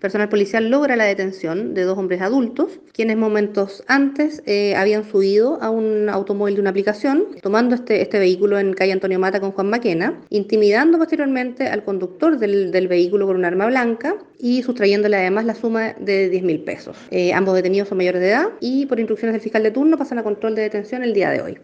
Personal policial logra la detención de dos hombres adultos, quienes momentos antes eh, habían subido a un automóvil de una aplicación, tomando este, este vehículo en calle Antonio Mata con Juan Maquena, intimidando posteriormente al conductor del, del vehículo con un arma blanca y sustrayéndole además la suma de 10 mil pesos. Eh, ambos detenidos son mayores de edad y por instrucciones del fiscal de turno pasan a control de detención el día de hoy.